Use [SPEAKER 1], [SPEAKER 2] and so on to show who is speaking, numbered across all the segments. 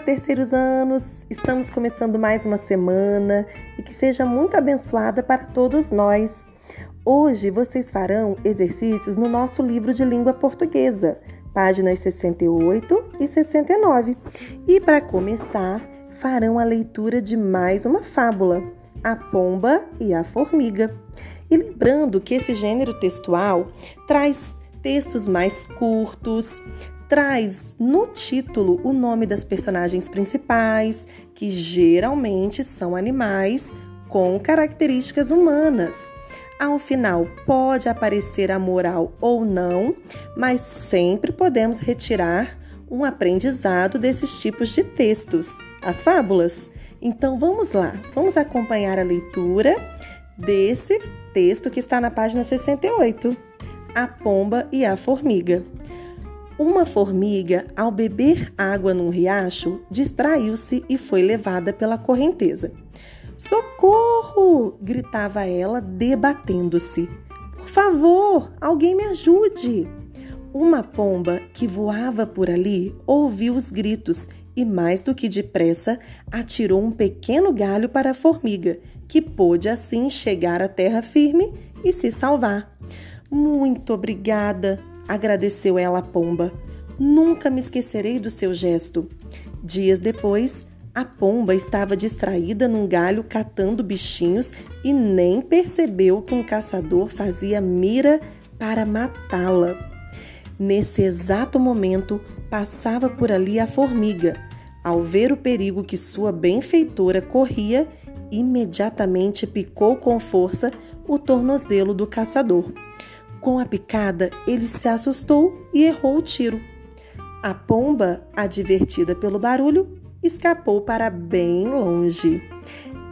[SPEAKER 1] terceiros anos! Estamos começando mais uma semana e que seja muito abençoada para todos nós. Hoje vocês farão exercícios no nosso livro de língua portuguesa, páginas 68 e 69. E para começar, farão a leitura de mais uma fábula, A Pomba e a Formiga. E lembrando que esse gênero textual traz textos mais curtos, traz no título o nome das personagens principais, que geralmente são animais com características humanas. Ao final, pode aparecer a moral ou não, mas sempre podemos retirar um aprendizado desses tipos de textos, as fábulas. Então vamos lá, vamos acompanhar a leitura desse texto que está na página 68. A pomba e a formiga. Uma formiga, ao beber água num riacho, distraiu-se e foi levada pela correnteza. Socorro! gritava ela, debatendo-se. Por favor, alguém me ajude! Uma pomba que voava por ali ouviu os gritos e, mais do que depressa, atirou um pequeno galho para a formiga, que pôde assim chegar à terra firme e se salvar. Muito obrigada, agradeceu ela à pomba. Nunca me esquecerei do seu gesto. Dias depois, a pomba estava distraída num galho catando bichinhos e nem percebeu que um caçador fazia mira para matá-la. Nesse exato momento, passava por ali a formiga. Ao ver o perigo que sua benfeitora corria, imediatamente picou com força o tornozelo do caçador. Com a picada, ele se assustou e errou o tiro. A pomba, advertida pelo barulho, escapou para bem longe.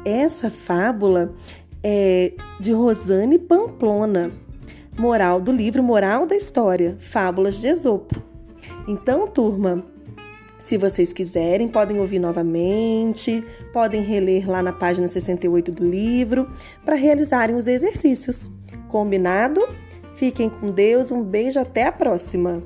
[SPEAKER 1] Essa fábula é de Rosane Pamplona, moral do livro Moral da História, Fábulas de Esopo. Então, turma, se vocês quiserem, podem ouvir novamente, podem reler lá na página 68 do livro para realizarem os exercícios. Combinado? Fiquem com Deus, um beijo, até a próxima!